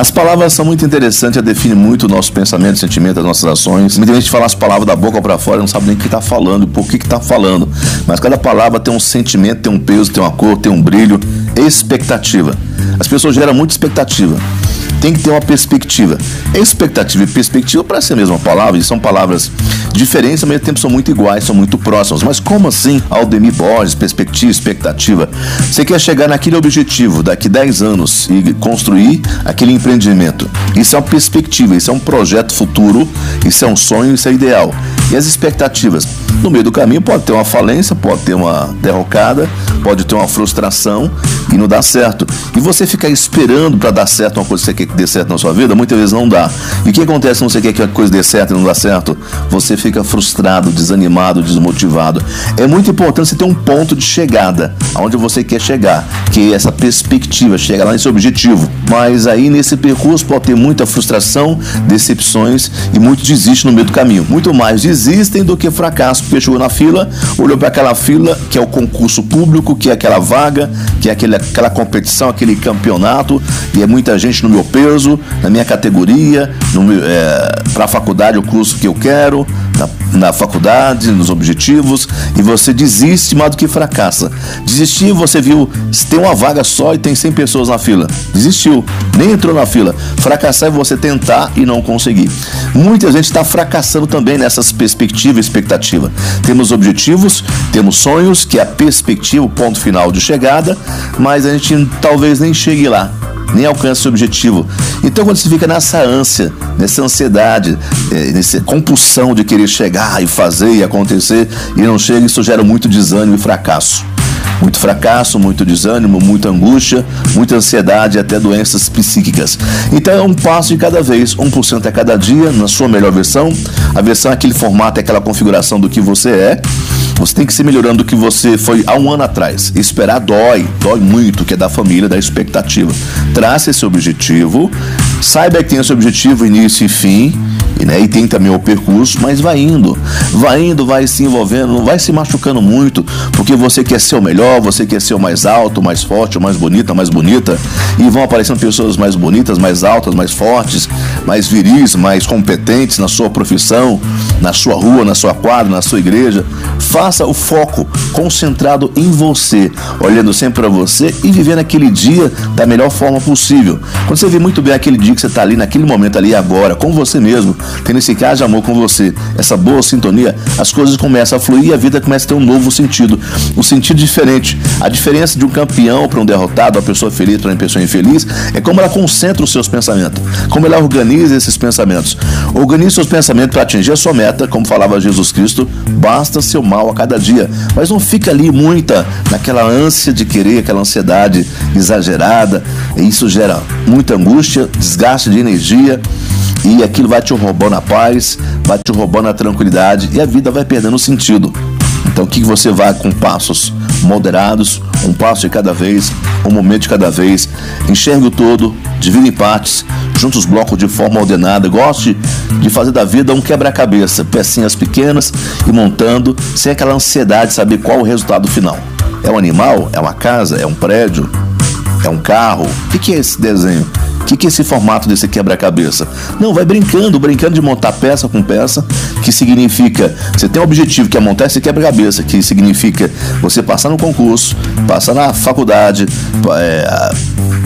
As palavras são muito interessantes, a define muito o nosso pensamento, sentimento, as nossas ações. Muita gente fala as palavras da boca para fora, não sabe nem o que está falando, por que está falando. Mas cada palavra tem um sentimento, tem um peso, tem uma cor, tem um brilho, expectativa. As pessoas geram muita expectativa tem que ter uma perspectiva. Expectativa e perspectiva parece a mesma palavra, e são palavras diferentes, ao mesmo tempo são muito iguais, são muito próximas. Mas como assim, Aldemir Borges, perspectiva, expectativa? Você quer chegar naquele objetivo daqui 10 anos e construir aquele empreendimento. Isso é uma perspectiva, isso é um projeto futuro, isso é um sonho, isso é ideal. E as expectativas? No meio do caminho pode ter uma falência, pode ter uma derrocada, pode ter uma frustração e não dá certo. E você ficar esperando para dar certo uma coisa que você quer que dê certo na sua vida, muitas vezes não dá. E o que acontece quando você quer que a coisa dê certo e não dá certo? Você fica frustrado, desanimado, desmotivado. É muito importante você ter um ponto de chegada, aonde você quer chegar, que essa perspectiva, chegar lá nesse objetivo. Mas aí nesse percurso pode ter muita frustração, decepções e muito desiste no meio do caminho. Muito mais desistem do que fracasso, porque chegou na fila, olhou para aquela fila que é o concurso público, que é aquela vaga, que é aquele, aquela competição, aquele campeonato, e é muita gente no meu peso, na minha categoria, é, para a faculdade, o curso que eu quero, na, na, faculdade, nos objetivos, e você desiste mais do que fracassa. Desistir, você viu, tem uma vaga só e tem 100 pessoas na fila. Desistiu, nem entrou na fila. Fracassar é você tentar e não conseguir. Muita gente está fracassando também nessas perspectivas e expectativa. Temos objetivos, temos sonhos, que é a perspectiva, o ponto final de chegada, mas a gente talvez nem chegue lá nem alcança o objetivo. Então, quando você fica nessa ânsia, nessa ansiedade, é, nessa compulsão de querer chegar e fazer e acontecer e não chega, isso gera muito desânimo e fracasso. Muito fracasso, muito desânimo, muita angústia, muita ansiedade e até doenças psíquicas. Então é um passo de cada vez, 1% a cada dia, na sua melhor versão. A versão é aquele formato, é aquela configuração do que você é. Você tem que se melhorando do que você foi há um ano atrás. Esperar dói, dói muito, que é da família, da expectativa. Traça esse objetivo, saiba que tem esse objetivo, início e fim e, né, e tem também o percurso, mas vai indo, vai indo, vai se envolvendo, não vai se machucando muito, porque você quer ser o melhor, você quer ser o mais alto, mais forte, o mais bonita, mais bonita, e vão aparecendo pessoas mais bonitas, mais altas, mais fortes, mais viris, mais competentes na sua profissão, na sua rua, na sua quadra, na sua igreja. Faça o foco concentrado em você, olhando sempre para você e vivendo aquele dia da melhor forma possível. Quando você vê muito bem aquele dia que você está ali, naquele momento ali agora, com você mesmo, tendo esse caso de amor com você, essa boa sintonia, as coisas começam a fluir e a vida começa a ter um novo sentido, um sentido diferente. A diferença de um campeão para um derrotado, uma pessoa feliz para uma pessoa infeliz, é como ela concentra os seus pensamentos, como ela organiza esses pensamentos. Organize seus pensamentos para atingir a sua meta, como falava Jesus Cristo, basta seu mal a cada dia. Mas não fica ali muita naquela ânsia de querer, aquela ansiedade exagerada. E isso gera muita angústia, desgaste de energia e aquilo vai te roubando a paz, vai te roubando a tranquilidade e a vida vai perdendo sentido. Então, o que você vai com passos moderados, um passo de cada vez, um momento de cada vez, enxergue o todo, divida em partes, junte os blocos de forma ordenada, goste de fazer da vida um quebra-cabeça, pecinhas pequenas e montando, sem aquela ansiedade de saber qual o resultado final. É um animal? É uma casa? É um prédio? É um carro? O que é esse desenho? Que, que é esse formato desse quebra-cabeça? Não, vai brincando, brincando de montar peça com peça, que significa você tem um objetivo que é montar esse quebra-cabeça, que significa você passar no concurso, passar na faculdade, é,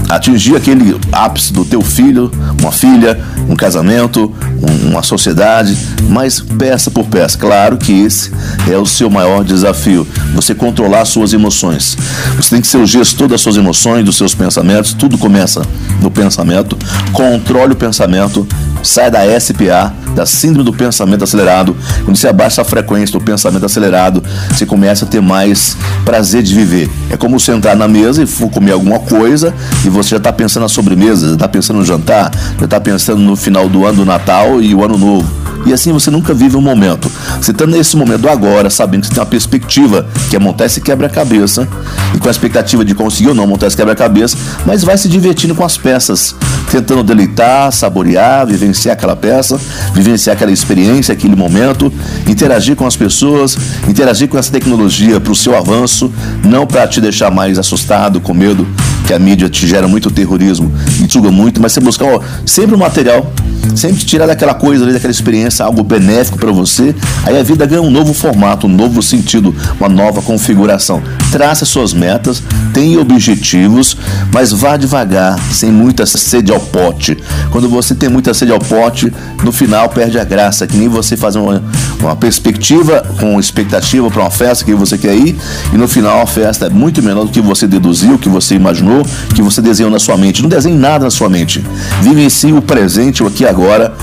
atingir aquele ápice do teu filho, uma filha, um casamento, um, uma sociedade, mas peça por peça. Claro que esse é o seu maior desafio, você controlar suas emoções. Você tem que ser o gestor das suas emoções, dos seus pensamentos, tudo começa no pensamento. Controle o pensamento, sai da SPA, da síndrome do pensamento acelerado. Quando você abaixa a frequência do pensamento acelerado, você começa a ter mais prazer de viver. É como você entrar na mesa e for comer alguma coisa e você já está pensando na sobremesa, já está pensando no jantar, já está pensando no final do ano do Natal e o ano novo. E assim você nunca vive um momento. Você está nesse momento agora, sabendo que você tem uma perspectiva, que é montar esse quebra-cabeça, e com a expectativa de conseguir ou não montar esse quebra-cabeça, mas vai se divertindo com as peças, tentando deleitar, saborear, vivenciar aquela peça, vivenciar aquela experiência, aquele momento, interagir com as pessoas, interagir com essa tecnologia para o seu avanço, não para te deixar mais assustado, com medo, que a mídia te gera muito terrorismo e suga muito, mas você buscar ó, sempre um material sempre tirar daquela coisa daquela experiência, algo benéfico para você, aí a vida ganha um novo formato, um novo sentido, uma nova configuração. Trace suas metas, tenha objetivos, mas vá devagar, sem muita sede ao pote. Quando você tem muita sede ao pote, no final perde a graça, que nem você fazer uma, uma perspectiva com expectativa para uma festa que você quer ir, e no final a festa é muito menor do que você deduziu, que você imaginou, que você desenhou na sua mente. Não desenhe nada na sua mente. Vive em si o presente, o aqui agora,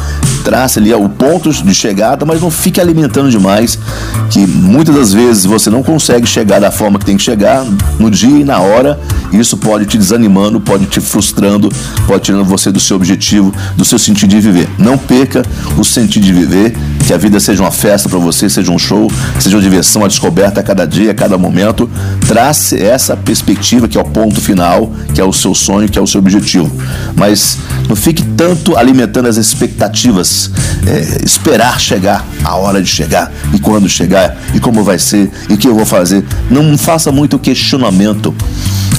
traça ali o ponto de chegada, mas não fique alimentando demais, que muitas das vezes você não consegue chegar da forma que tem que chegar no dia e na hora. Isso pode te desanimando, pode te frustrando, pode tirando você do seu objetivo, do seu sentido de viver. Não perca o sentido de viver, que a vida seja uma festa para você, seja um show, seja uma diversão, uma descoberta a cada dia, a cada momento. Trace essa perspectiva que é o ponto final, que é o seu sonho, que é o seu objetivo. Mas não fique tanto alimentando as expectativas, é, esperar chegar a hora de chegar e quando chegar e como vai ser e o que eu vou fazer. Não faça muito questionamento.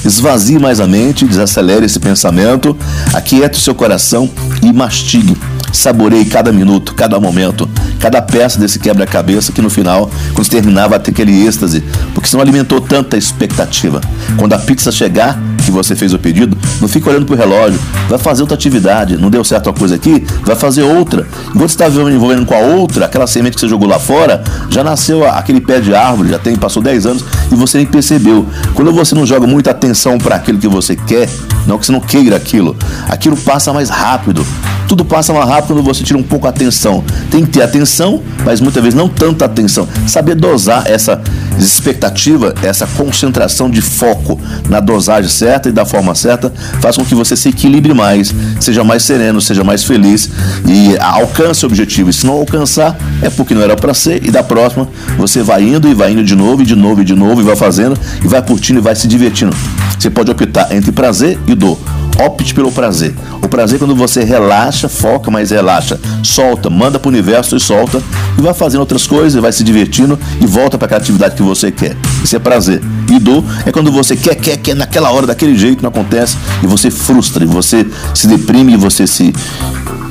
Esvazie mais a mente, desacelere esse pensamento, aquiete o seu coração e mastigue. Saboreie cada minuto, cada momento, cada peça desse quebra-cabeça que no final, quando terminava, ter aquele êxtase, porque senão alimentou tanta expectativa. Quando a pizza chegar, que você fez o pedido, não fica olhando pro relógio, vai fazer outra atividade, não deu certo a coisa aqui, vai fazer outra. Enquanto você está envolvendo com a outra, aquela semente que você jogou lá fora, já nasceu aquele pé de árvore, já tem, passou 10 anos e você nem percebeu. Quando você não joga muita atenção para aquilo que você quer, não que você não queira aquilo, aquilo passa mais rápido. Tudo passa mais rápido quando você tira um pouco a atenção. Tem que ter atenção, mas muitas vezes não tanta atenção. Saber dosar essa expectativa, essa concentração de foco na dosagem certa e da forma certa, faz com que você se equilibre mais, seja mais sereno, seja mais feliz e alcance o objetivo. E se não alcançar, é porque não era para ser. E da próxima, você vai indo e vai indo de novo, e de novo, e de novo, e vai fazendo, e vai curtindo e vai se divertindo. Você pode optar entre prazer e dor. Opte pelo prazer. O prazer é quando você relaxa, foca, mas relaxa. Solta, manda para o universo e solta. E vai fazendo outras coisas, vai se divertindo e volta para aquela atividade que você quer. Isso é prazer. E dor é quando você quer, quer, quer, naquela hora, daquele jeito, não acontece. E você frustra, e você se deprime, e você se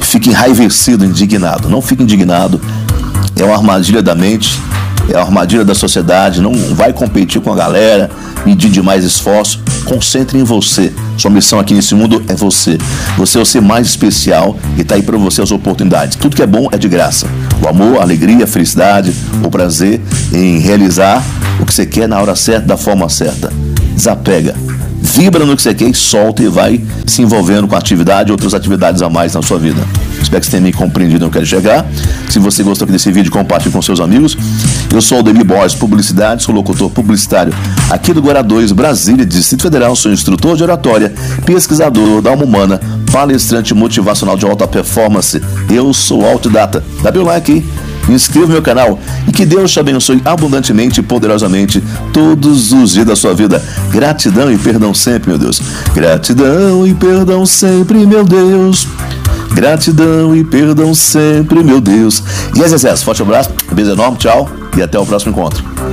fica enraivecido, indignado. Não fique indignado. É uma armadilha da mente é a armadilha da sociedade, não vai competir com a galera, medir demais esforço. Concentre em você. Sua missão aqui nesse mundo é você. Você é o ser mais especial e está aí para você as oportunidades. Tudo que é bom é de graça. O amor, a alegria, a felicidade, o prazer em realizar o que você quer na hora certa, da forma certa. Desapega vibra no que você quer e solta e vai se envolvendo com atividade e outras atividades a mais na sua vida. Espero que você tenha me compreendido onde eu quero chegar. Se você gostou desse vídeo, compartilhe com seus amigos. Eu sou o Demi Borges, publicidade, sou locutor publicitário aqui do Guará 2, Brasília, Distrito Federal. Sou instrutor de oratória, pesquisador da alma humana, palestrante motivacional de alta performance. Eu sou autodata. Dá meu like aí inscreva no meu canal e que Deus te abençoe abundantemente e poderosamente todos os dias da sua vida. Gratidão e perdão sempre, meu Deus. Gratidão e perdão sempre, meu Deus. Gratidão e perdão sempre, meu Deus. E yes, yes. Forte abraço, beijo enorme, tchau e até o próximo encontro.